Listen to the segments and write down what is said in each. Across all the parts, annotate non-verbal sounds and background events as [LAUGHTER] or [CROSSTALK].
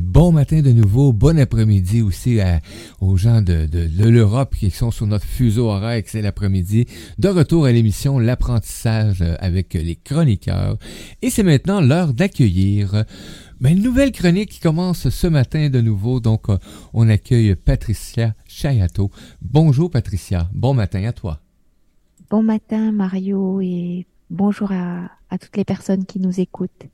Bon matin de nouveau, bon après-midi aussi aux gens de, l'Europe qui sont sur notre fuseau horaire, c'est l'après-midi. De retour à l'émission L'apprentissage avec les chroniqueurs. Et c'est maintenant l'heure d'accueillir ben, une nouvelle chronique qui commence ce matin de nouveau. Donc, euh, on accueille Patricia Chayato. Bonjour Patricia, bon matin à toi. Bon matin Mario et bonjour à toutes les personnes qui nous écoutent.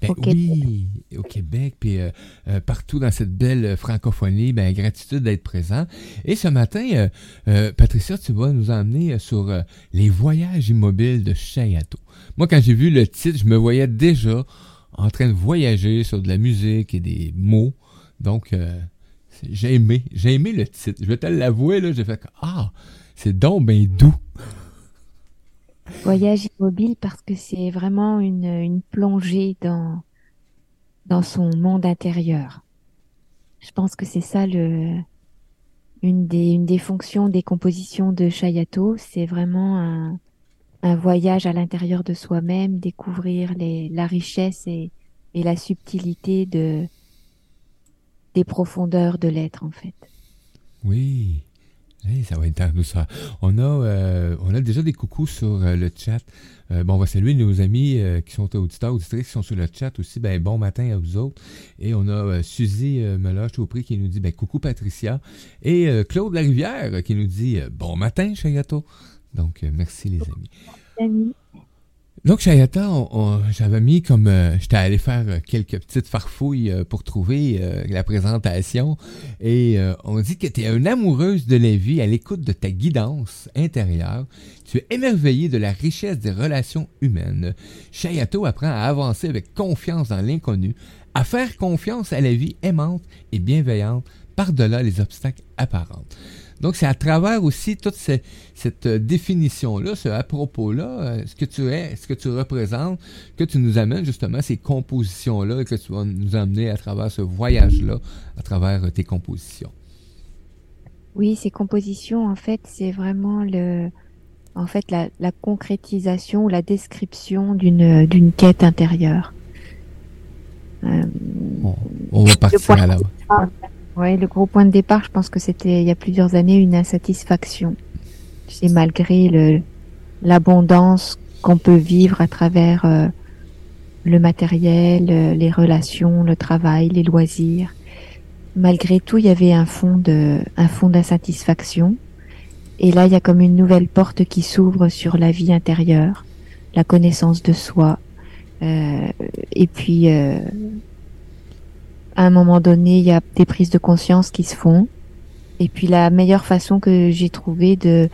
Ben au oui, au Québec, puis euh, euh, partout dans cette belle francophonie, ben gratitude d'être présent. Et ce matin, euh, Patricia, tu vas nous emmener sur les voyages immobiles de Chayato. Moi, quand j'ai vu le titre, je me voyais déjà en train de voyager sur de la musique et des mots. Donc, j'ai aimé, j'ai aimé le titre. Je vais te l'avouer, là, j'ai fait ah, c'est donc bien doux. Voyage immobile parce que c'est vraiment une, une plongée dans, dans son monde intérieur. Je pense que c'est ça le, une des, une des fonctions des compositions de Chayato. C'est vraiment un, un voyage à l'intérieur de soi-même, découvrir les, la richesse et, et la subtilité de, des profondeurs de l'être, en fait. Oui, ça va être ça. On a, euh, on a déjà des coucous sur euh, le chat. Euh, bon, on va saluer nos amis qui sont auditeurs, auditrices, qui sont sur le chat aussi. Ben, bon matin à vous autres. Et on a Suzy Meloche au prix qui nous dit ben, coucou Patricia. Et Claude Larivière qui nous dit bon matin, Chagato. Donc, merci les amis. Donc, Chayata, j'avais mis comme... Euh, j'étais allé faire euh, quelques petites farfouilles euh, pour trouver la présentation. Et on dit que tu es une amoureuse de la vie à l'écoute de ta guidance intérieure. Tu es émerveillé de la richesse des relations humaines. Chayato apprend à avancer avec confiance dans l'inconnu, à faire confiance à la vie aimante et bienveillante par-delà les obstacles apparents. Donc, c'est à travers aussi toute cette, euh, définition-là, ce à propos-là, euh, ce que tu es, ce que tu représentes, que tu nous amènes justement ces compositions-là et que tu vas nous amener à travers ce voyage-là, à travers euh, tes compositions. Oui, ces compositions, en fait, c'est vraiment le, en fait, la, concrétisation ou la description d'une, d'une quête intérieure. on va partir à la... Ouais, le gros point de départ, je pense que c'était il y a plusieurs années une insatisfaction. C'est malgré l'abondance qu'on peut vivre à travers euh, le matériel, euh, les relations, le travail, les loisirs. Malgré tout, il y avait un fond de un fond d'insatisfaction. Et là, il y a comme une nouvelle porte qui s'ouvre sur la vie intérieure, la connaissance de soi, euh, et puis euh, à un moment donné, il y a des prises de conscience qui se font. Et puis la meilleure façon que j'ai trouvé de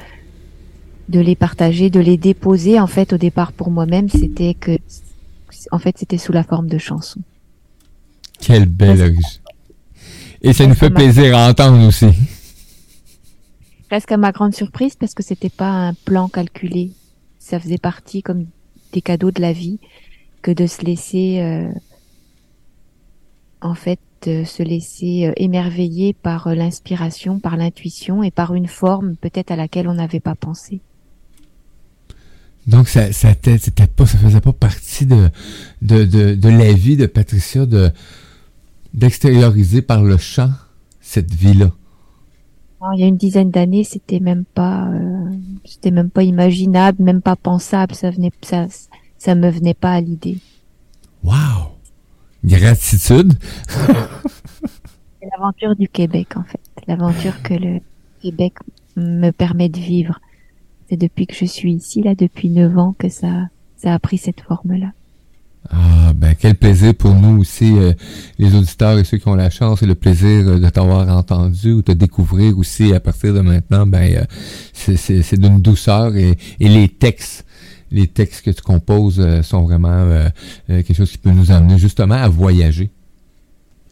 de les partager, de les déposer en fait au départ pour moi-même, c'était que en fait c'était sous la forme de chansons. Quelle belle Et ça nous fait plaisir à entendre aussi. Presque à ma grande surprise parce que c'était pas un plan calculé. Ça faisait partie comme des cadeaux de la vie que de se laisser euh, en fait euh, se laisser euh, émerveiller par euh, l'inspiration, par l'intuition et par une forme peut-être à laquelle on n'avait pas pensé. Donc ça ça c'était pas ça faisait pas partie de de, de, de la vie de Patricia de d'extérioriser par le chant cette vie-là. Il y a une dizaine d'années, c'était même pas c'était même pas imaginable, même pas pensable, ça venait ça ça me venait pas à l'idée. Wow. Gratitude. C'est l'aventure du Québec, en fait. L'aventure que le Québec me permet de vivre. C'est depuis que je suis ici, là, depuis neuf ans, que ça, ça a pris cette forme-là. Ah, ben, quel plaisir pour nous aussi, euh, les auditeurs et ceux qui ont la chance et le plaisir euh, de t'avoir entendu ou de découvrir aussi à partir de maintenant, ben, euh, c'est d'une douceur et, et les textes les textes que tu composes euh, sont vraiment euh, euh, quelque chose qui peut nous amener justement à voyager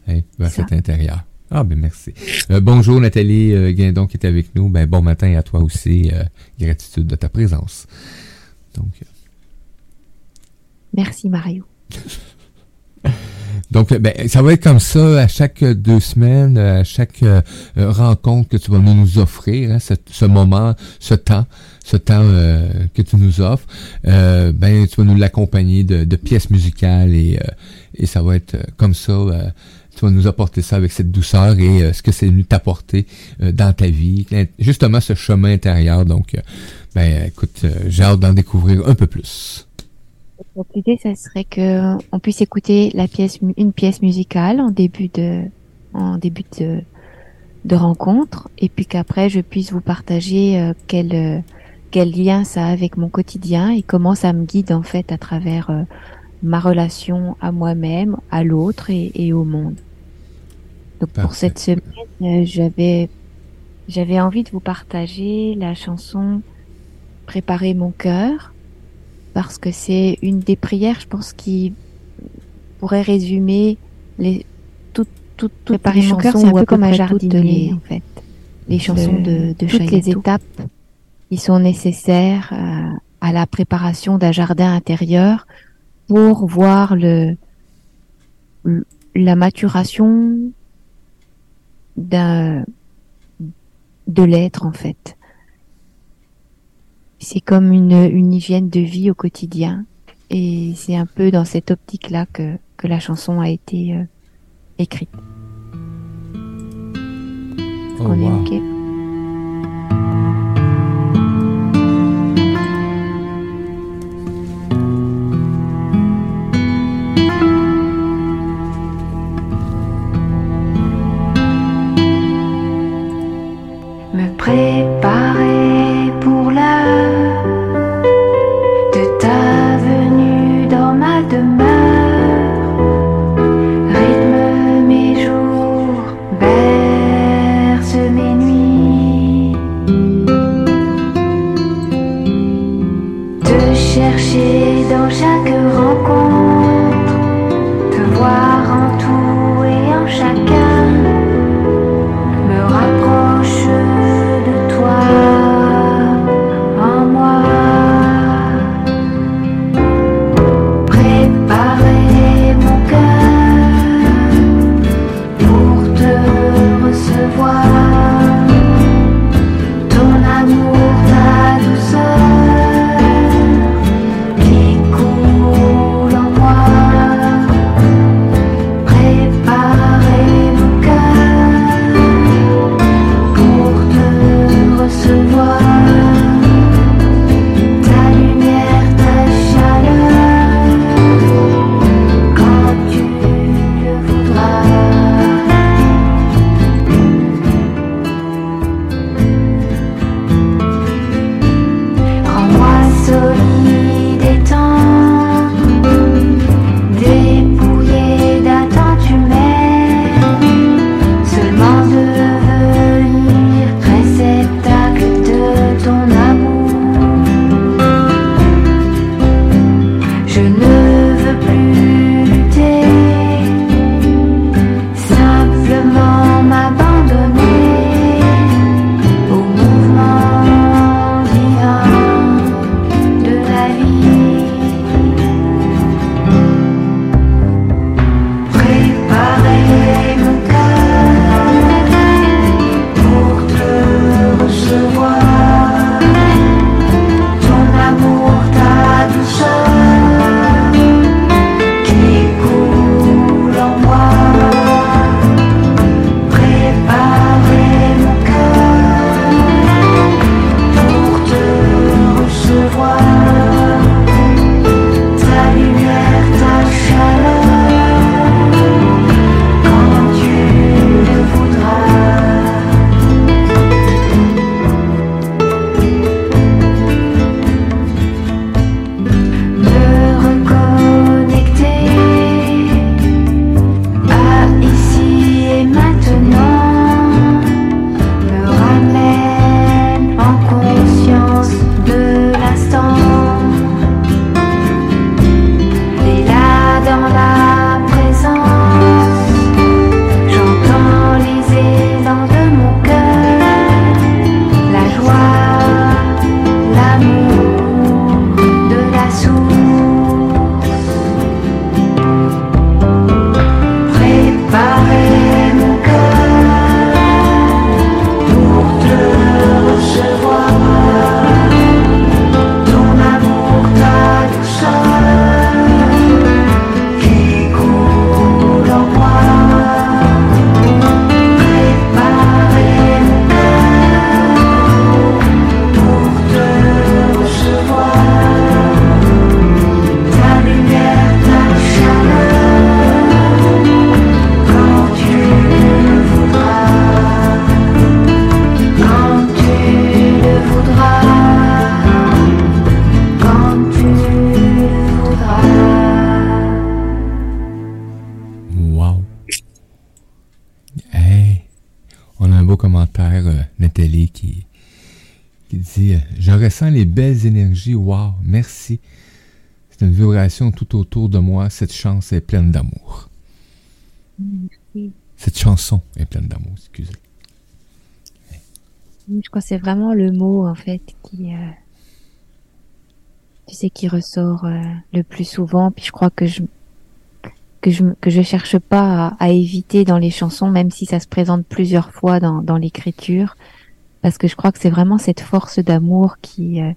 hein, vers cet intérieur. Ah ben merci. bonjour Nathalie Guindon qui est avec nous. Ben bon matin à toi aussi. gratitude de ta présence. Donc. Merci Mario. [LAUGHS] Donc, ben, ça va être comme ça à chaque deux semaines, à chaque rencontre que tu vas nous offrir, hein, ce, moment, ce temps ce temps euh, que tu nous offres, euh, ben tu vas nous l'accompagner de, pièces musicales et, euh, et ça va être comme ça tu vas nous apporter ça avec cette douceur et euh, ce que c'est venu t'apporter euh, dans ta vie, justement ce chemin intérieur. Donc, euh, ben, écoute, j'ai hâte d'en découvrir un peu plus. Donc l'idée, ça serait que on puisse écouter la pièce, une pièce musicale en début de, en début de, de rencontre, et puis qu'après je puisse vous partager quel quel lien ça a avec mon quotidien et comment ça me guide en fait à travers ma relation à moi-même, à l'autre et, au monde. Donc pour cette semaine, euh, j'avais j'avais envie de vous partager la chanson Préparer mon cœur parce que c'est une des prières, je pense, qui pourrait résumer les toutes toutes préparer mon cœur, c'est un peu comme un jardinier en fait. Les chansons de, de toutes les étapes qui sont nécessaires à, à la préparation d'un jardin intérieur pour voir le, la maturation d'un de l'être en fait. C'est comme une, une hygiène de vie au quotidien et c'est un peu dans cette optique-là que, que la chanson a été euh, écrite. Oh, On est ok? Qui dit Je ressens les belles énergies. Wow, merci. C'est une vibration tout autour de moi. Cette chance est pleine d'amour. Merci. Cette chanson est pleine d'amour, excusez. Je crois que c'est vraiment le mot en fait qui, euh, tu sais, qui ressort euh, le plus souvent. Puis je crois que je que je que je cherche pas à, à, éviter dans les chansons, même si ça se présente plusieurs fois dans dans l'écriture, parce que je crois que c'est vraiment cette force d'amour qui euh,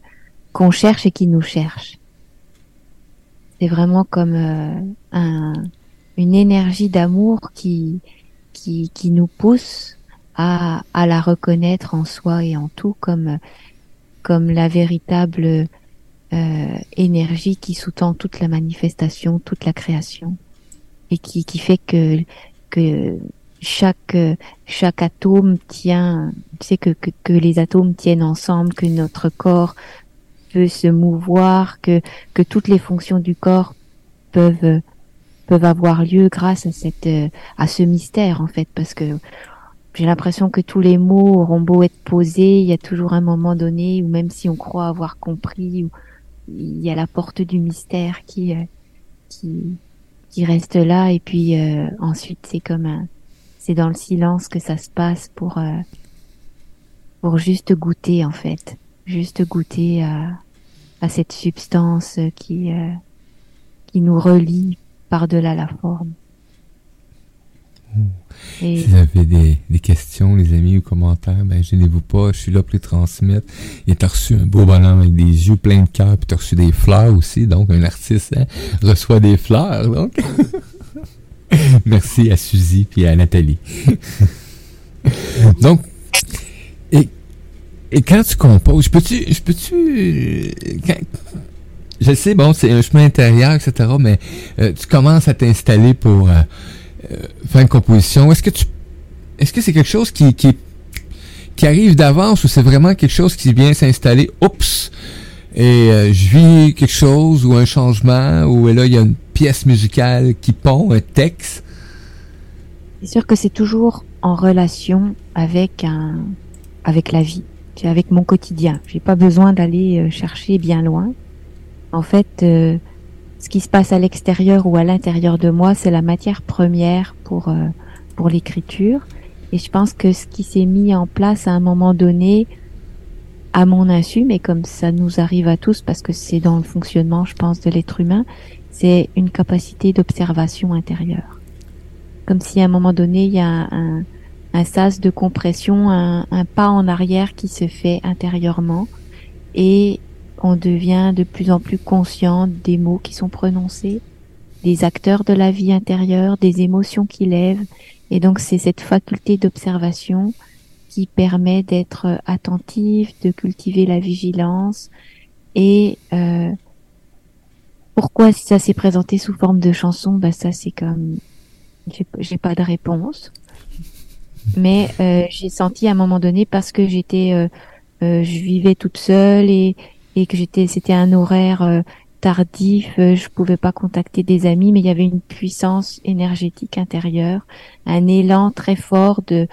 qu'on cherche et qui nous cherche. C'est vraiment comme euh, un, une énergie d'amour qui, qui qui nous pousse à à la reconnaître en soi et en tout comme comme la véritable euh, énergie qui sous-tend toute la manifestation, toute la création, et qui, qui fait que que chaque chaque atome tient, tu sais que, que, que les atomes tiennent ensemble, que notre corps peut se mouvoir, que que toutes les fonctions du corps peuvent peuvent avoir lieu grâce à cette à ce mystère en fait, parce que j'ai l'impression que tous les mots auront beau être posés, il y a toujours un moment donné où même si on croit avoir compris, il y a la porte du mystère qui qui qui reste là. Et puis euh, ensuite c'est comme un c'est dans le silence que ça se passe pour euh, pour juste goûter en fait juste goûter à à cette substance qui euh, qui nous relie par-delà la forme et... Si vous avez des, des, questions, les amis, ou commentaires, ben gênez-vous pas, je suis là pour les transmettre. Et t'as reçu un beau bonhomme avec des yeux pleins de cœur, puis t'as reçu des fleurs aussi, donc un artiste hein, reçoit des fleurs, donc. [LAUGHS] [LAUGHS] Merci à Suzy puis à Nathalie. [LAUGHS] donc, et, et quand tu composes, peux-tu, peux-tu, je sais, bon, c'est un chemin intérieur, etc., mais euh, tu commences à t'installer pour euh, euh, faire une composition. Est-ce que tu, est-ce que c'est quelque chose qui, qui, qui arrive d'avance ou c'est vraiment quelque chose qui vient s'installer, oups, et euh, je vis quelque chose ou un changement ou là il y a une pièce musicale qui pond, un texte? C'est sûr que c'est toujours en relation avec un, avec la vie, avec mon quotidien. J'ai pas besoin d'aller euh, chercher bien loin. En fait, ce qui se passe à l'extérieur ou à l'intérieur de moi, c'est la matière première pour euh, pour l'écriture. Et je pense que ce qui s'est mis en place à un moment donné, à mon insu, mais comme ça nous arrive à tous, parce que c'est dans le fonctionnement, je pense, de l'être humain, c'est une capacité d'observation intérieure. Comme si à un moment donné, il y a un, un, sas de compression, un, un pas en arrière qui se fait intérieurement, et on devient de plus en plus conscient des mots qui sont prononcés, des acteurs de la vie intérieure, des émotions qui lèvent. Et donc c'est cette faculté d'observation qui permet d'être attentif, de cultiver la vigilance. Et euh, pourquoi ça s'est présenté sous forme de chanson? Bah ça c'est comme j'ai pas de réponse. Mais euh, j'ai senti à un moment donné parce que j'étais euh, euh je vivais toute seule et, et que j'étais, c'était un horaire euh, tardif, euh, je pouvais pas contacter des amis, mais il y avait une puissance énergétique intérieure, un élan très fort de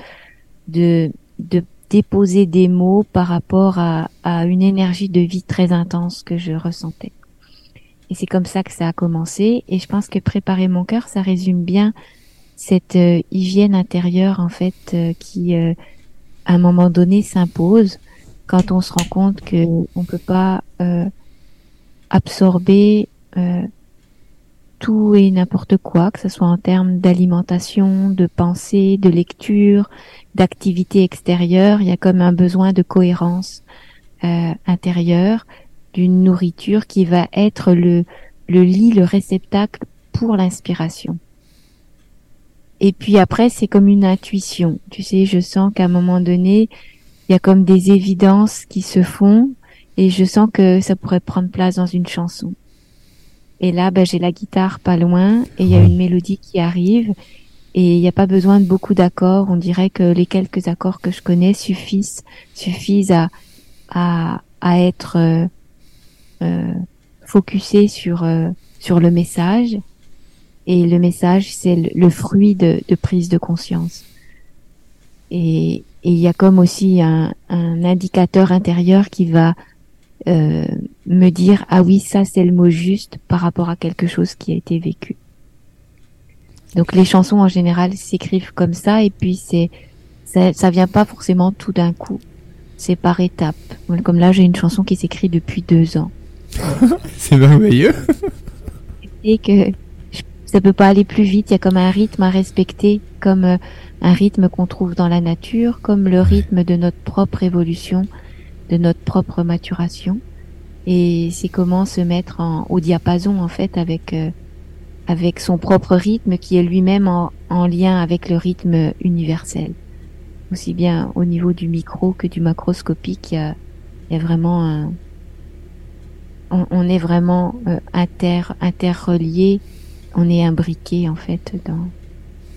de de déposer des mots par rapport à, à une énergie de vie très intense que je ressentais. Et c'est comme ça que ça a commencé. Et je pense que préparer mon cœur, ça résume bien cette euh, hygiène intérieure en fait qui, à un moment donné, s'impose quand on se rend compte que on peut pas euh, absorber euh, tout et n'importe quoi, que ce soit en termes d'alimentation, de pensée, de lecture, d'activité extérieure, il y a comme un besoin de cohérence euh, intérieure, d'une nourriture qui va être le, le lit, le réceptacle pour l'inspiration. Et puis après, c'est comme une intuition. Tu sais, je sens qu'à un moment donné, il y a comme des évidences qui se font et je sens que ça pourrait prendre place dans une chanson. Et là, ben, j'ai la guitare pas loin et il y a une mélodie qui arrive et il n'y a pas besoin de beaucoup d'accords. On dirait que les quelques accords que je connais suffisent suffisent à à, à être euh, focusé sur euh, sur le message et le message c'est le, le, fruit de, de prise de conscience. Et, il y a comme aussi un, indicateur intérieur qui va euh, me dire ah oui ça c'est le mot juste par rapport à quelque chose qui a été vécu. Donc les chansons en général s'écrivent comme ça et puis c'est ça, ça vient pas forcément tout d'un coup, c'est par étapes. Comme là j'ai une chanson qui s'écrit depuis deux ans. [LAUGHS] c'est merveilleux. et que ça peut pas aller plus vite. Il y a comme un rythme à respecter, comme euh, un rythme qu'on trouve dans la nature, comme le rythme de notre propre évolution, de notre propre maturation. Et c'est comment se mettre en, au diapason en fait avec euh, avec son propre rythme qui est lui-même en, en, lien avec le rythme universel. Aussi bien au niveau du micro que du macroscopique, il y a, il y a vraiment un, on, on est vraiment euh, inter interreliés on est imbriqués en fait dans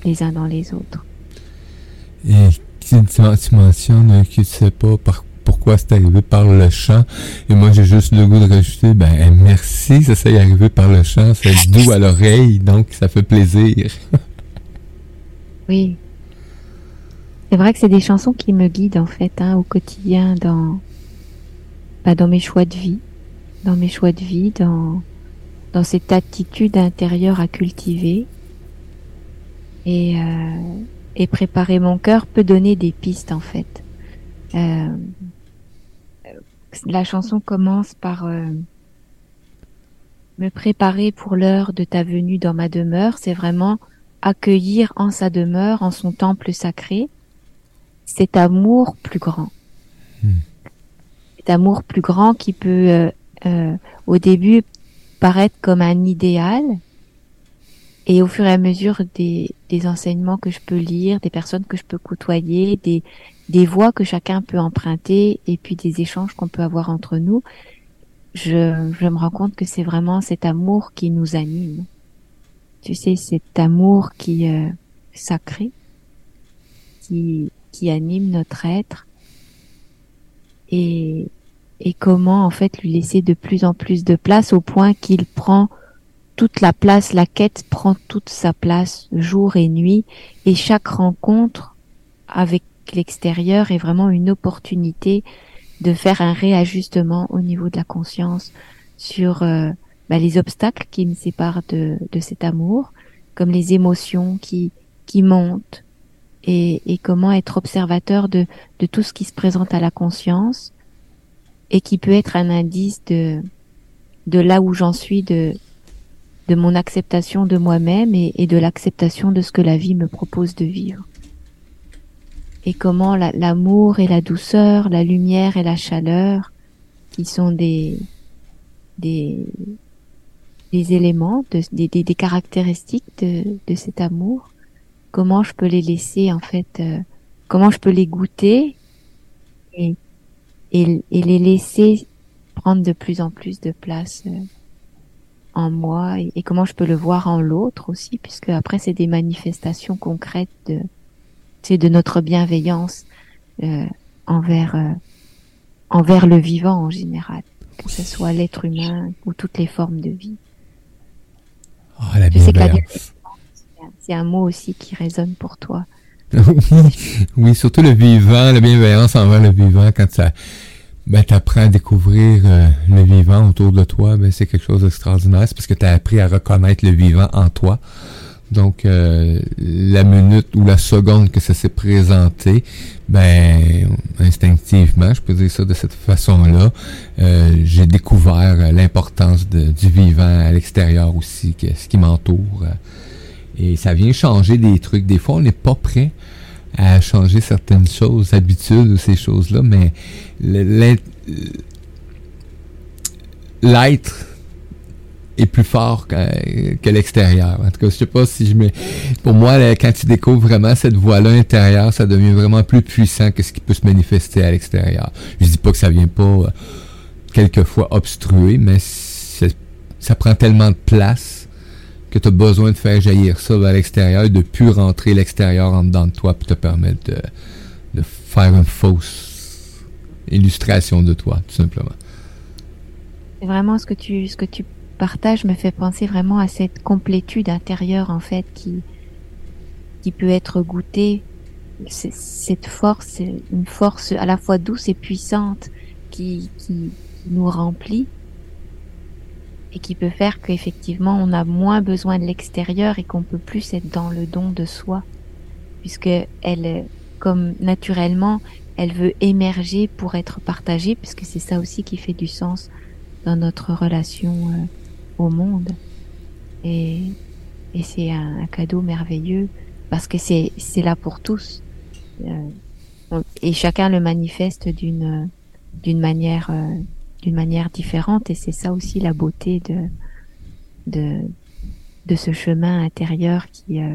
les uns dans les autres. Et tu, mentionnes que tu sais pas pourquoi c'est arrivé par le chant. Et moi, j'ai juste le goût de rajouter, ben, merci, ça s'est arrivé par le chant. C'est doux à l'oreille, donc ça fait plaisir. [LAUGHS] oui. C'est vrai que c'est des chansons qui me guident, en fait, hein, au quotidien, dans, bah, dans mes choix de vie. Dans mes choix de vie, dans, dans cette attitude intérieure à cultiver. Et, euh, et préparer mon cœur peut donner des pistes en fait. Euh, la chanson commence par euh, me préparer pour l'heure de ta venue dans ma demeure. C'est vraiment accueillir en sa demeure, en son temple sacré, cet amour plus grand. Hmm. Cet amour plus grand qui peut euh, au début paraître comme un idéal. Et au fur et à mesure des, des enseignements que je peux lire, des personnes que je peux côtoyer, des, des voies que chacun peut emprunter et puis des échanges qu'on peut avoir entre nous, je, je me rends compte que c'est vraiment cet amour qui nous anime. Tu sais, cet amour qui euh, sacré, qui, qui anime notre être. Et, et comment en fait lui laisser de plus en plus de place au point qu'il prend toute la place, la quête prend toute sa place jour et nuit. Et chaque rencontre avec l'extérieur est vraiment une opportunité de faire un réajustement au niveau de la conscience sur euh, bah, les obstacles qui me séparent de, de cet amour, comme les émotions qui, qui montent. Et, et comment être observateur de, de tout ce qui se présente à la conscience et qui peut être un indice de de là où j'en suis de de mon acceptation de moi-même et, de l'acceptation de ce que la vie me propose de vivre. Et comment l'amour et la douceur, la lumière et la chaleur, qui sont des des, des éléments, de, des, des, des, caractéristiques de, de cet amour, comment je peux les laisser en fait, euh, comment je peux les goûter et, les laisser prendre de plus en plus de place euh, en moi. Et, comment je peux le voir en l'autre aussi puisque après c'est des manifestations concrètes de c'est de notre bienveillance euh, envers euh, envers le vivant en général que ce soit l'être humain ou toutes les formes de vie. Oh, la bienveillance. c'est un mot aussi qui résonne pour toi oui, surtout le vivant, la bienveillance envers le vivant, quand ça, ben, t'apprends à découvrir euh, le vivant autour de toi, ben, c'est quelque chose d'extraordinaire. C'est parce que tu as appris à reconnaître le vivant en toi. Donc, euh, la minute ou la seconde que ça s'est présenté, ben, instinctivement, je peux dire ça de cette façon-là, euh, j'ai découvert l'importance du vivant à l'extérieur aussi, que, ce qui m'entoure. Et ça vient changer des trucs. Des fois, on n'est pas prêt à changer certaines choses, habitudes ou ces choses-là, mais l'être est plus fort que, l'extérieur. En tout cas, je sais pas si je me... Pour moi, quand tu découvres vraiment cette voie-là intérieure, ça devient vraiment plus puissant que ce qui peut se manifester à l'extérieur. Je dis pas que ça vient pas euh, quelquefois obstruer, mais ça prend tellement de place que tu as besoin de faire jaillir ça vers l'extérieur, de plus rentrer l'extérieur en dedans de toi pour te permettre de, de, faire une fausse illustration de toi, tout simplement. C'est vraiment ce que tu ce que tu partages me fait penser vraiment à cette complétude intérieure en fait qui qui peut être goûtée cette force, une force à la fois douce et puissante qui, qui nous remplit et qui peut faire qu'effectivement on a moins besoin de l'extérieur et qu'on peut plus être dans le don de soi, puisque elle, comme naturellement, elle veut émerger pour être partagée, puisque c'est ça aussi qui fait du sens dans notre relation euh, au monde. Et, et c'est un, cadeau merveilleux parce que c'est c'est là pour tous. Euh, et chacun le manifeste d'une d'une manière euh, d'une manière différente et c'est ça aussi la beauté de de de ce chemin intérieur qui euh,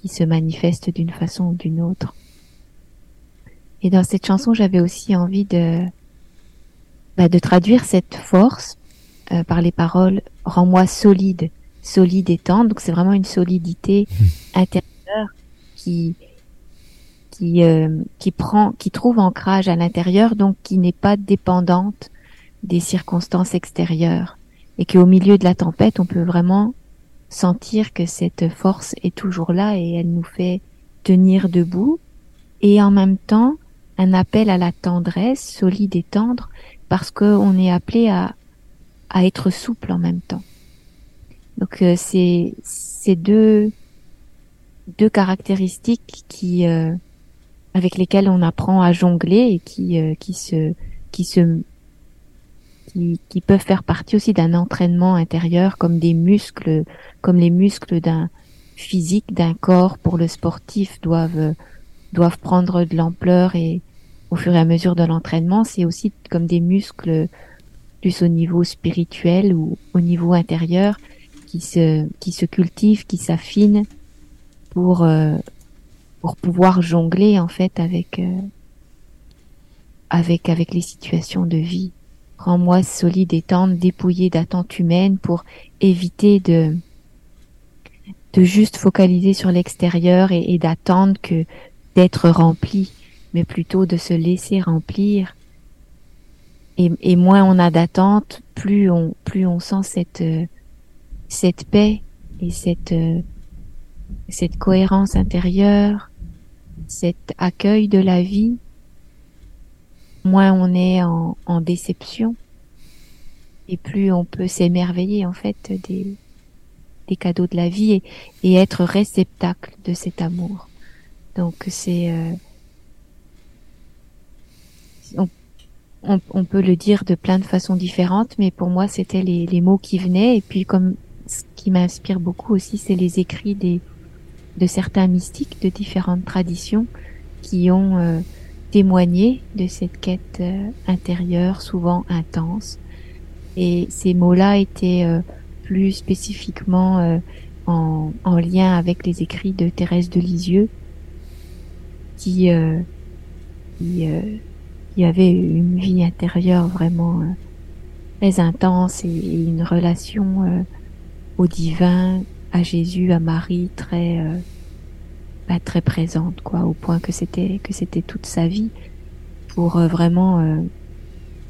qui se manifeste d'une façon ou d'une autre. Et dans cette chanson, j'avais aussi envie de bah, de traduire cette force euh, par les paroles "rends-moi solide, solide et tendre". Donc c'est vraiment une solidité mmh. intérieure qui qui, euh, qui prend, qui trouve ancrage à l'intérieur, donc qui n'est pas dépendante des circonstances extérieures, et qu'au milieu de la tempête, on peut vraiment sentir que cette force est toujours là et elle nous fait tenir debout, et en même temps un appel à la tendresse, solide et tendre, parce qu'on est appelé à, à être souple en même temps. Donc euh, c'est ces deux deux caractéristiques qui euh, avec lesquels on apprend à jongler et qui euh, qui se qui se qui, qui peuvent faire partie aussi d'un entraînement intérieur comme des muscles comme les muscles d'un physique d'un corps pour le sportif doivent doivent prendre de l'ampleur et au fur et à mesure de l'entraînement c'est aussi comme des muscles plus au niveau spirituel ou au niveau intérieur qui se qui se cultivent qui s'affinent pour euh, pour pouvoir jongler en fait avec euh, avec avec les situations de vie. Rends-moi solide et tendre, dépouillé d'attentes humaines pour éviter de de juste focaliser sur l'extérieur et, d'attendre que d'être rempli, mais plutôt de se laisser remplir. Et, et moins on a d'attentes, plus on plus on sent cette euh, cette paix et cette euh, cette cohérence intérieure cet accueil de la vie, moins on est en, déception et plus on peut s'émerveiller en fait des, des cadeaux de la vie et, être réceptacle de cet amour. Donc c'est euh, on, on, peut le dire de plein de façons différentes, mais pour moi c'était les, les mots qui venaient et puis comme ce qui m'inspire beaucoup aussi c'est les écrits des de certains mystiques de différentes traditions qui ont euh, témoigné de cette quête euh, intérieure souvent intense. Et ces mots-là étaient euh, plus spécifiquement en, en, lien avec les écrits de Thérèse de Lisieux, qui, qui, qui, avait une vie intérieure vraiment très intense et, et une relation au divin à Jésus, à Marie, très euh, bah, très présente, quoi, au point que c'était que c'était toute sa vie pour euh, vraiment euh,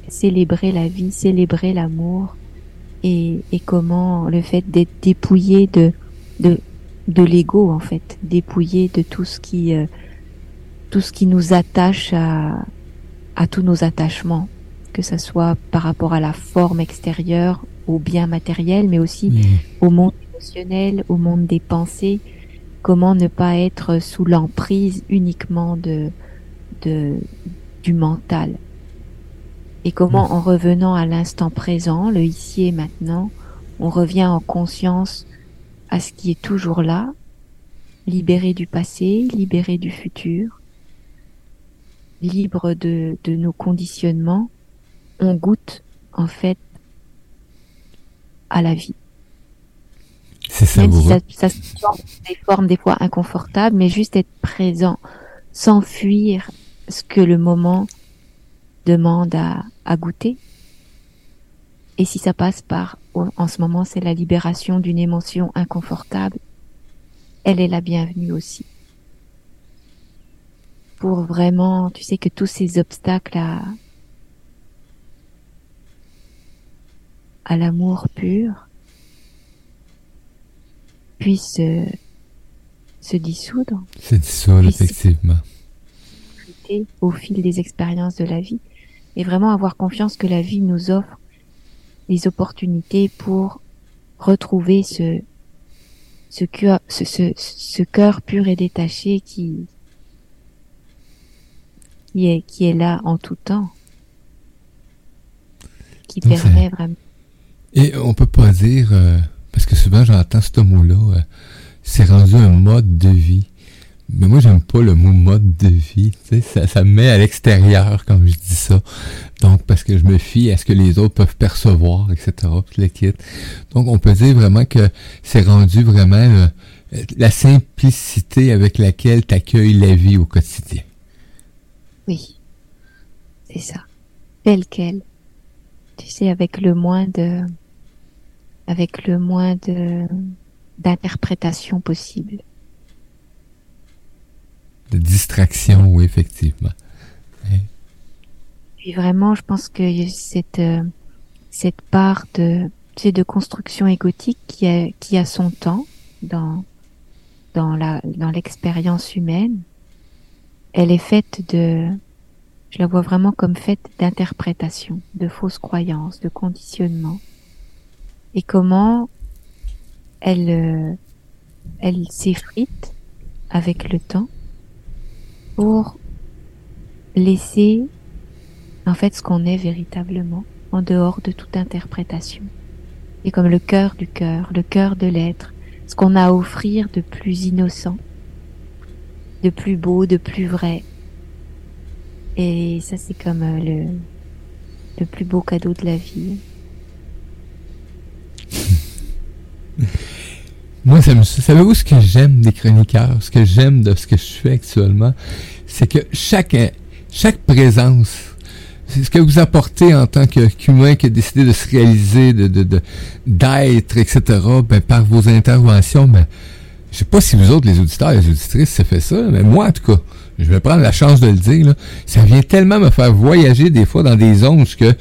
célébrer la vie, célébrer l'amour et, et comment le fait d'être dépouillé de de de l'ego en fait, dépouillé de tout ce qui tout ce qui nous attache à à tous nos attachements, que ça soit par rapport à la forme extérieure, au bien matériel, mais aussi au monde au monde des pensées, comment ne pas être sous l'emprise uniquement de, de, du mental? Et comment en revenant à l'instant présent, le ici et maintenant, on revient en conscience à ce qui est toujours là, libéré du passé, libéré du futur, libre de, de nos conditionnements, on goûte en fait à la vie. C'est Même si ça, se des formes des fois inconfortables, mais juste être présent, sans fuir ce que le moment demande à, à goûter. Et si ça passe par, en ce moment, c'est la libération d'une émotion inconfortable, elle est la bienvenue aussi. Pour vraiment, tu sais que tous ces obstacles à, à l'amour pur, puisse se dissoudre. Se dissoudre, effectivement. Au fil des expériences de la vie. Et vraiment avoir confiance que la vie nous offre les opportunités pour retrouver ce, ce cœur, ce, ce, ce cœur pur et détaché qui, qui est, qui est là en tout temps. Qui permet vraiment. Et on peut pas dire, euh, parce que souvent j'entends ce mot-là, euh, c'est rendu un mode de vie. Mais moi, j'aime pas le mot mode de vie. Ça, ça me met à l'extérieur quand je dis ça. Donc, parce que je me fie à ce que les autres peuvent percevoir, etc. Le Donc, on peut dire vraiment que c'est rendu vraiment euh, la simplicité avec laquelle tu accueilles la vie au quotidien. Oui, c'est ça. Tel quel. Tu sais, avec le moins de, avec le moins de d'interprétation possible de distraction, oui, effectivement. Puis vraiment, je pense que cette, cette part de, de construction égotique qui a, qui a son temps dans, dans la, dans l'expérience humaine, elle est faite de, je la vois vraiment comme faite d'interprétation, de fausses croyances, de conditionnement. Et comment elle, euh, elle s'effrite avec le temps pour laisser en fait ce qu'on est véritablement en dehors de toute interprétation. Et comme le cœur du cœur, le cœur de l'être, ce qu'on a à offrir de plus innocent, de plus beau, de plus vrai. Et ça c'est comme euh, le, le plus beau cadeau de la vie. Moi, savez-vous ce que j'aime des chroniqueurs, ce que j'aime de ce que je fais actuellement, c'est que chaque, chaque présence, ce que vous apportez en tant qu'humain qui a décidé de se réaliser, de, d'être, etc., ben, par vos interventions, ben, je sais pas si vous autres, les auditeurs les auditrices, ça fait ça, mais moi, en tout cas, je vais prendre la chance de le dire, ça vient tellement me faire voyager des fois dans des zones que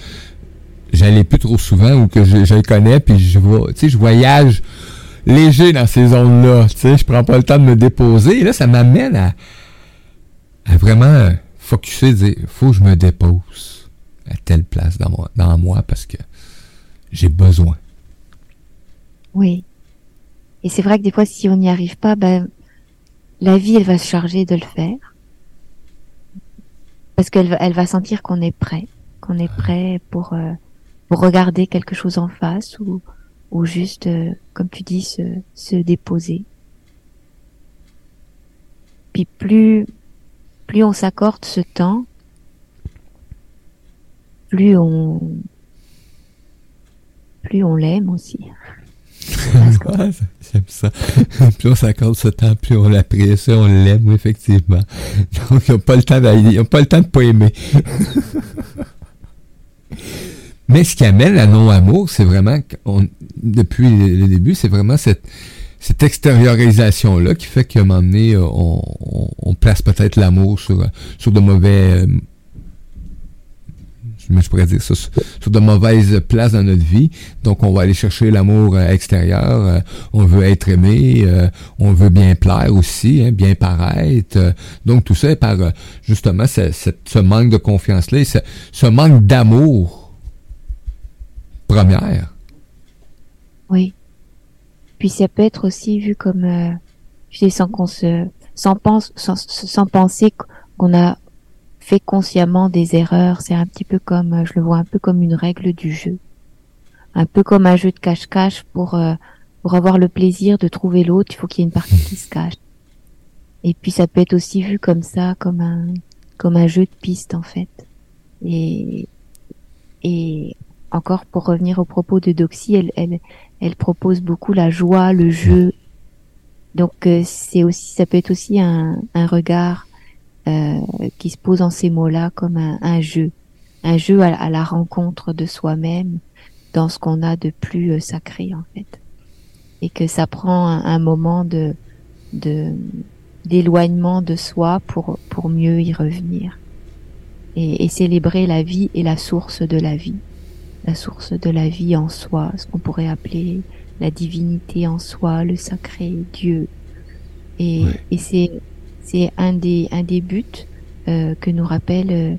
j'allais plus trop souvent ou que je, je le connais, puis je vois, tu sais, je voyage léger dans ces zones-là. Tu sais, je prends pas le temps de me déposer. Et là, ça m'amène à, à vraiment focuser, dire, faut que je me dépose à telle place dans moi, dans moi parce que j'ai besoin. Oui. Et c'est vrai que des fois, si on n'y arrive pas, ben, la vie, elle va se charger de le faire. Parce qu'elle va, elle va sentir qu'on est prêt, qu'on est prêt pour, euh, regarder quelque chose en face ou, ou juste, euh, comme tu dis, se, se déposer. Puis plus, plus on s'accorde ce temps, plus on, plus on l'aime aussi. [LAUGHS] J'aime ça. [LAUGHS] plus on s'accorde ce temps, plus on l'apprécie, on l'aime, effectivement. [LAUGHS] Donc, ils n'ont pas le temps ils pas le temps de pas aimer. Mais ce qui amène la non-amour, c'est vraiment, depuis le début, c'est vraiment cette, cette extériorisation-là qui fait qu'à un moment donné, euh, on, on, place peut-être l'amour sur, sur de mauvais... Euh, je pourrais dire ça, sur de mauvaises places dans notre vie. Donc, on va aller chercher l'amour euh, extérieur. on veut être aimé. on veut bien plaire aussi, hein, bien paraître. donc, tout ça est par, justement, ce, ce manque de confiance-là, ce, ce manque d'amour première. Oui. Puis ça peut être aussi vu comme, euh, je sais, sans qu'on se, sans pense, sans, penser qu'on a fait consciemment des erreurs. C'est un petit peu comme, euh, je le vois un peu comme une règle du jeu, un peu comme un jeu de cache-cache pour euh, pour avoir le plaisir de trouver l'autre. Il faut qu'il y ait une partie qui se cache. Et puis ça peut être aussi vu comme ça, comme un comme un jeu de piste en fait. Et et encore pour revenir au propos de Doxy, elle, elle, elle propose beaucoup la joie, le jeu. Donc euh, c'est aussi, ça peut être aussi un, un regard euh, qui se pose en ces mots-là comme un, un, jeu, un jeu à, la rencontre de soi-même dans ce qu'on a de plus euh, sacré en fait, et que ça prend un, un moment de de d'éloignement de soi pour pour mieux y revenir. Et, et célébrer la vie et la source de la vie la source de la vie en soi, ce qu'on pourrait appeler la divinité en soi, le sacré, Dieu, Et, et c'est c'est un des un des buts euh, que nous rappellent euh,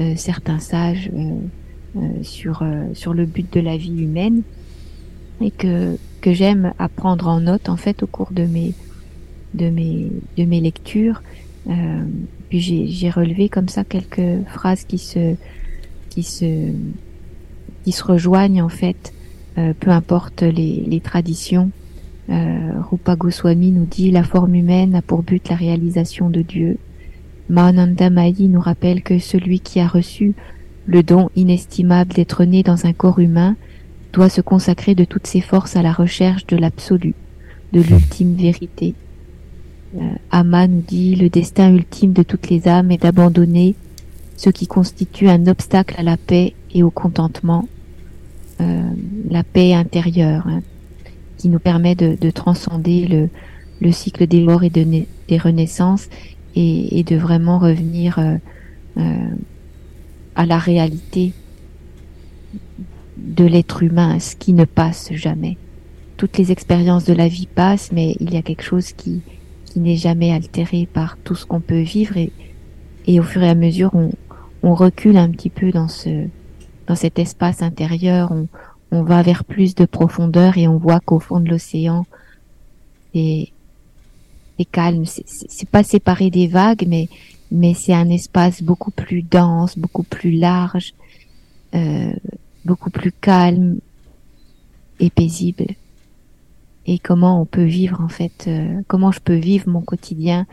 euh, certains sages sur sur le but de la vie humaine. Et que que j'aime apprendre en note en fait au cours de mes de mes de mes lectures. puis j'ai relevé comme ça quelques phrases qui se qui se qui se rejoignent en fait, peu importe les, les traditions. Euh, Rupa Goswami nous dit la forme humaine a pour but la réalisation de Dieu. Mahananda Mahi nous rappelle que celui qui a reçu le don inestimable d'être né dans un corps humain doit se consacrer de toutes ses forces à la recherche de l'absolu, de l'ultime vérité. Euh, Ama nous dit le destin ultime de toutes les âmes est d'abandonner ce qui constitue un obstacle à la paix et au contentement, euh, la paix intérieure, hein, qui nous permet de, de transcender le, le, cycle des morts et de, des renaissances et, de vraiment revenir euh, euh, à la réalité de l'être humain, ce qui ne passe jamais. Toutes les expériences de la vie passent, mais il y a quelque chose qui, n'est jamais altéré par tout ce qu'on peut vivre et, au fur et à mesure on recule un petit peu dans ce dans cet espace intérieur, on, on va vers plus de profondeur et on voit qu'au fond de l'océan, c'est calme. C'est pas séparé des vagues, mais mais c'est un espace beaucoup plus dense, beaucoup plus large, euh, beaucoup plus calme et paisible. Et comment on peut vivre en fait, euh, comment je peux vivre mon quotidien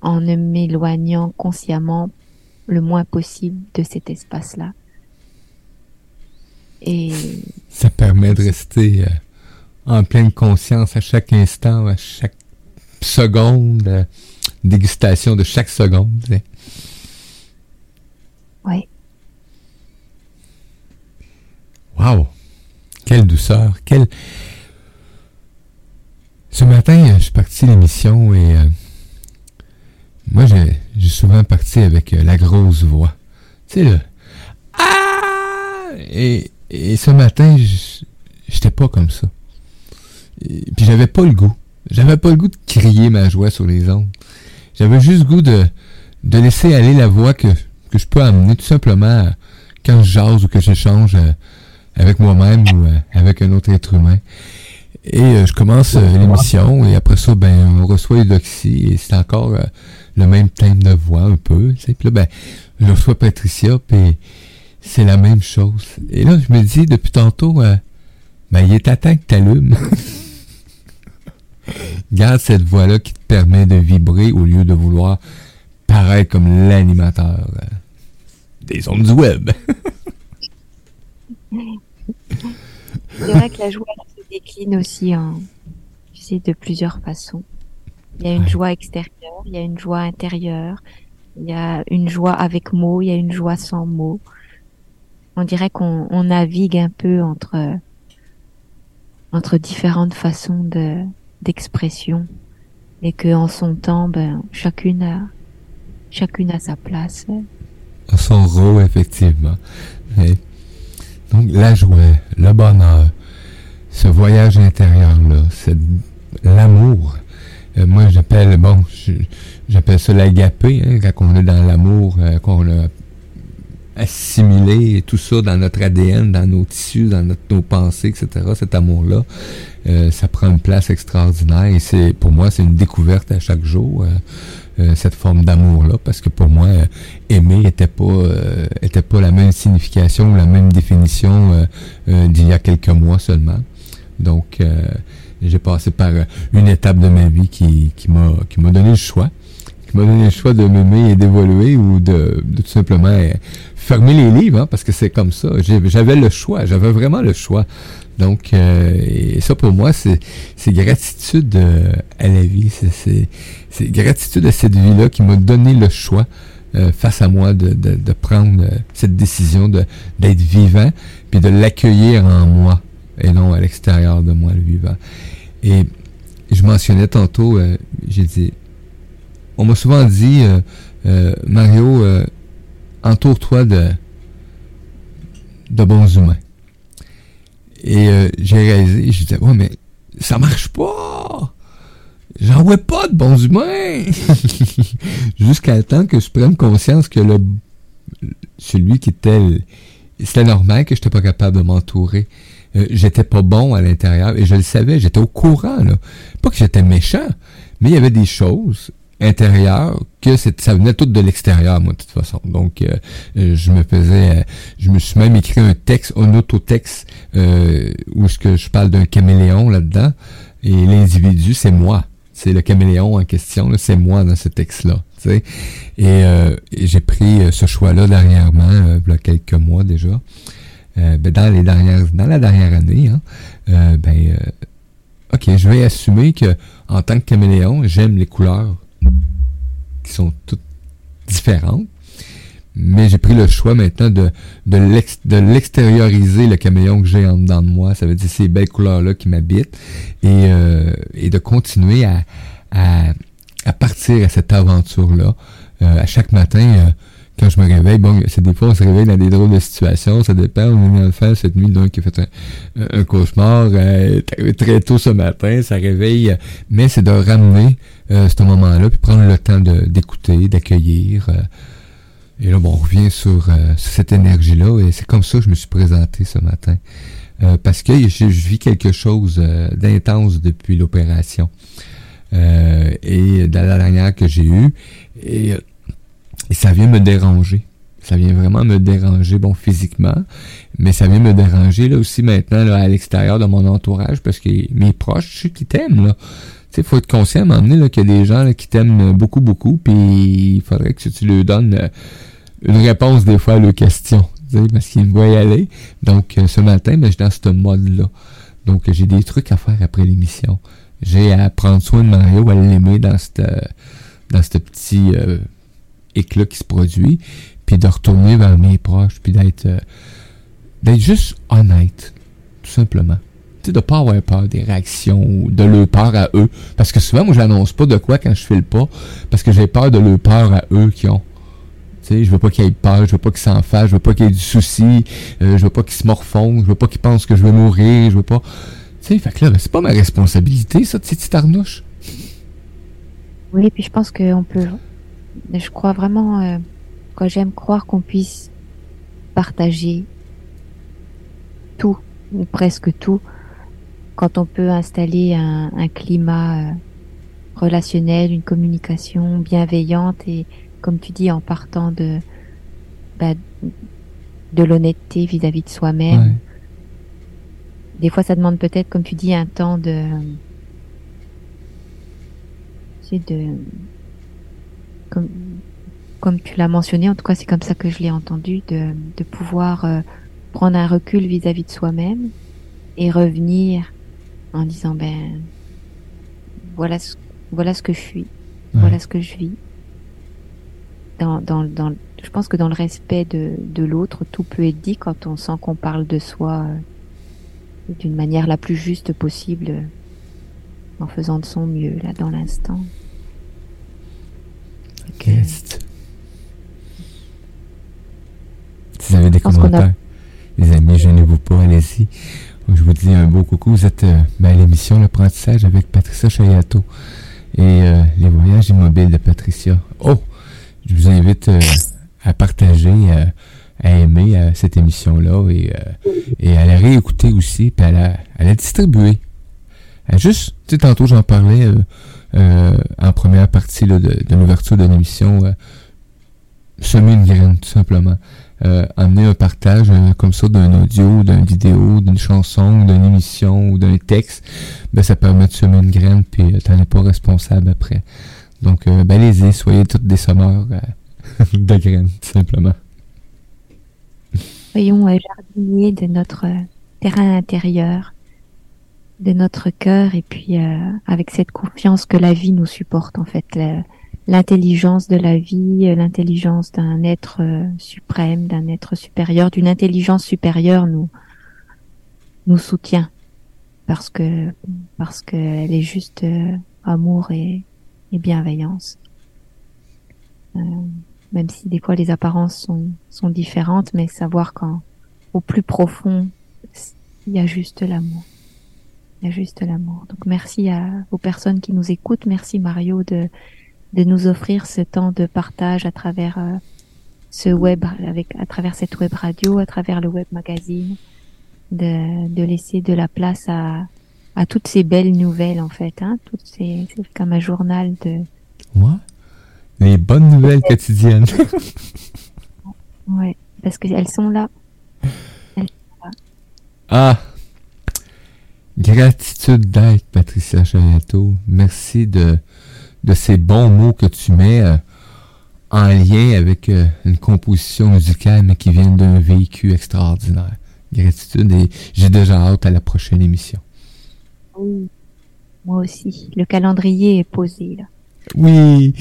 en ne m'éloignant consciemment le moins possible de cet espace-là. Et ça permet de rester euh, en pleine conscience à chaque instant, à chaque seconde, euh, dégustation de chaque seconde. Oui. Wow! Quelle douceur! Quelle... Ce matin, je suis parti l'émission et euh, moi, j'ai souvent parti avec la grosse voix. Tu sais, le Ah! Et et ce matin, j'étais pas comme ça. Et, puis j'avais pas le goût. J'avais pas le goût de crier ma joie sur les ondes. J'avais juste le goût de, de laisser aller la voix que, que je peux amener tout simplement quand je jase ou que j'échange euh, avec moi-même ou euh, avec un autre être humain. Et euh, je commence l'émission et après ça, ben, on reçoit Eudoxie et c'est encore le même thème de voix un peu. Puis là, ben, je reçois Patricia, puis c'est la même chose. Et là, je me dis, depuis tantôt, euh, ben, il est à temps que t'allumes. [LAUGHS] Garde cette voix-là qui te permet de vibrer au lieu de vouloir paraître comme l'animateur euh, des ondes du web. [LAUGHS] c'est vrai que la joie se décline aussi en, tu sais, de plusieurs façons. Il y a une joie extérieure, il y a une joie intérieure, il y a une joie avec mots, il y a une joie sans mots on dirait qu'on navigue un peu entre entre différentes façons de d'expression et que en son temps ben chacune a chacune a sa place. À son rôle effectivement. Donc la joie le bonheur ce voyage intérieur là c'est l'amour. Euh, moi j'appelle bon j'appelle ça l'agapé hein, quand on est dans l'amour euh, qu'on a assimiler tout ça dans notre ADN, dans nos tissus, dans nos pensées, etc. Cet amour-là, euh, ça prend une place extraordinaire et c'est pour moi c'est une découverte à chaque jour euh, euh, cette forme d'amour-là parce que pour moi aimer était pas était pas la même signification ou la même définition d'il y a quelques mois seulement. Donc j'ai passé par une étape de ma vie qui qui m'a qui m'a donné le choix m'a donné le choix de m'aimer et d'évoluer ou de, de, tout simplement fermer les livres, hein, parce que c'est comme ça. J'avais le choix, j'avais vraiment le choix. Donc, euh, et ça pour moi, c'est gratitude euh, à la vie. C'est gratitude à cette vie-là qui m'a donné le choix euh, face à moi de, de, de prendre cette décision d'être vivant, puis de l'accueillir en moi et non à l'extérieur de moi, le vivant. Et je mentionnais tantôt, j'ai dit, on m'a souvent dit, Mario, entoure-toi de, de bons humains. Et euh, j'ai réalisé, je disais, ouais, mais ça marche pas! j'en vois pas de bons humains. [LAUGHS] Jusqu'à temps que je prenne conscience que le celui qui était c'était normal que je n'étais pas capable de m'entourer. Euh, j'étais pas bon à l'intérieur et je le savais, j'étais au courant. Pas que j'étais méchant, mais il y avait des choses intérieures que ça venait tout de l'extérieur moi de toute façon. Donc euh, euh, je me faisais je me suis même écrit un texte, un autotexte où ce que je parle d'un caméléon là-dedans et l'individu c'est moi. C'est le caméléon en question, c'est moi dans ce texte-là. Et, euh, et j'ai pris ce choix-là dernièrement, il y a quelques mois déjà. Euh, ben dans les dernières, dans la dernière année, hein, euh, ben, euh, ok, je vais assumer que en tant que caméléon, j'aime les couleurs qui sont toutes différentes, mais j'ai pris le choix maintenant de l'extérioriser le caméléon que j'ai en dedans de moi. Ça veut dire ces belles couleurs là qui m'habitent. Et et de continuer à, partir à cette aventure là à chaque matin quand je me réveille, bon, c'est des fois on se réveille dans des drôles de situations, ça dépend. On est dans le faire cette nuit d'un qui a fait un, cauchemar euh, très tôt ce matin, ça réveille. Mais c'est de ramener euh, ce moment-là, puis prendre le temps d'écouter, d'accueillir. Euh. et là, bon, on revient sur, cette énergie-là, et c'est comme ça que je me suis présenté ce matin. parce que je, vis quelque chose d'intense depuis l'opération. et dans la dernière que j'ai eue. Et et ça vient me déranger. Ça vient vraiment me déranger, bon, physiquement, mais ça vient me déranger là aussi maintenant là, à l'extérieur de mon entourage parce que mes proches, ceux qui t'aiment, là. Tu sais, faut être conscient à là, qu'il y a des gens là, qui t'aiment beaucoup, beaucoup, puis il faudrait que tu leur donnes euh, une réponse des fois à leurs questions, parce qu'ils me voient y aller. Donc, euh, ce matin, ben, je suis dans ce mode-là. Donc, j'ai des trucs à faire après l'émission. J'ai à prendre soin de Mario, à l'aimer dans cette, dans ce petit euh, éclat qui se produit, puis de retourner vers mes proches, puis d'être euh, d'être juste honnête, tout simplement. Tu sais, de pas avoir peur des réactions de leur peur à eux. Parce que souvent, moi, j'annonce pas de quoi quand je fais pas, parce que j'ai peur de leur peur à eux qui ont. Tu sais, je veux pas qu'ils aient peur, je veux pas qu'ils s'en fassent, je veux pas qu'il y ait du souci, euh, je veux pas qu'ils se morfondent, je veux pas qu'ils pensent que je vais mourir, je veux pas... Tu sais, fait que là, c'est pas ma responsabilité, ça, tu sais, arnouche. Oui, puis je pense qu'on peut je crois vraiment, euh, que j'aime croire qu'on puisse partager tout, ou presque tout, quand on peut installer un, un climat euh, relationnel, une communication bienveillante et, comme tu dis, en partant de, bah, de l'honnêteté vis-à-vis de soi-même. Des fois, ça demande peut-être, comme tu dis, un temps de, de comme, comme tu l'as mentionné, en tout cas c'est comme ça que je l'ai entendu, de, de pouvoir euh, prendre un recul vis-à-vis de soi-même et revenir en disant ben voilà ce, voilà ce que je suis, voilà ce que je vis. Dans, dans, dans, je pense que dans le respect de, de l'autre, tout peut être dit quand on sent qu'on parle de soi euh, d'une manière la plus juste possible, en faisant de son mieux là dans l'instant. Si vous avez des commentaires, les amis, gênez-vous pas, allez-y. Je vous dis un beau coucou. Vous êtes euh, ben, à l'émission L'apprentissage avec Patricia Chayato et euh, les voyages immobiles de Patricia. Oh! Je vous invite euh, à partager, à aimer cette émission-là et, et à la réécouter aussi, puis à la, à la distribuer. juste, tu sais, tantôt j'en parlais en première partie de, de l'ouverture de l'émission, euh, semer une graine, tout simplement. Euh, amener un partage comme ça d'un audio, d'une vidéo, d'une chanson, d'une émission ou d'un texte, ben, ça permet de semer une graine, puis t'en es pas responsable après. Donc, ben, allez-y, soyez toutes des sommeurs [LAUGHS] de graines, tout simplement. Soyons jardiniers de notre terrain intérieur de notre cœur et puis euh, avec cette confiance que la vie nous supporte en fait l'intelligence de la vie euh, l'intelligence d'un être euh, suprême d'un être supérieur d'une intelligence supérieure nous nous soutient. Parce que parce qu'elle est juste amour et, et bienveillance. Même si des fois les apparences sont sont différentes mais savoir qu'au plus profond il y a juste l'amour Il y a juste l'amour. Donc merci à aux personnes qui nous écoutent. Merci Mario de de nous offrir ce temps de partage à travers euh, ce web, avec à travers cette web radio, à travers le web magazine, de, de laisser de la place à, à toutes ces belles nouvelles en fait. Hein, toutes ces, c'est comme un journal de. Moi, les bonnes nouvelles quotidiennes. Ouais, parce qu'elles sont là. ah, gratitude d'être Patricia Chariato. Merci de de ces bons mots que tu mets euh, en lien avec euh, une composition musicale, mais qui vient d'un véhicule extraordinaire. Gratitude et j'ai déjà hâte à la prochaine émission. Oui, moi aussi. Le calendrier est posé là. Oui,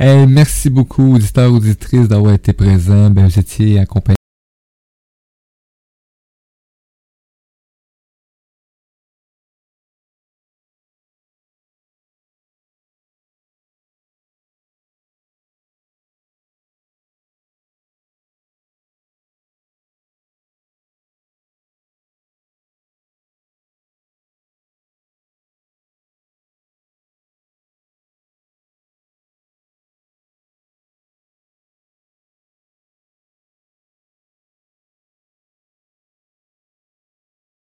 Eh, merci beaucoup, auditeurs, auditrices, d'avoir été présents. Ben, vous étiez accompagnés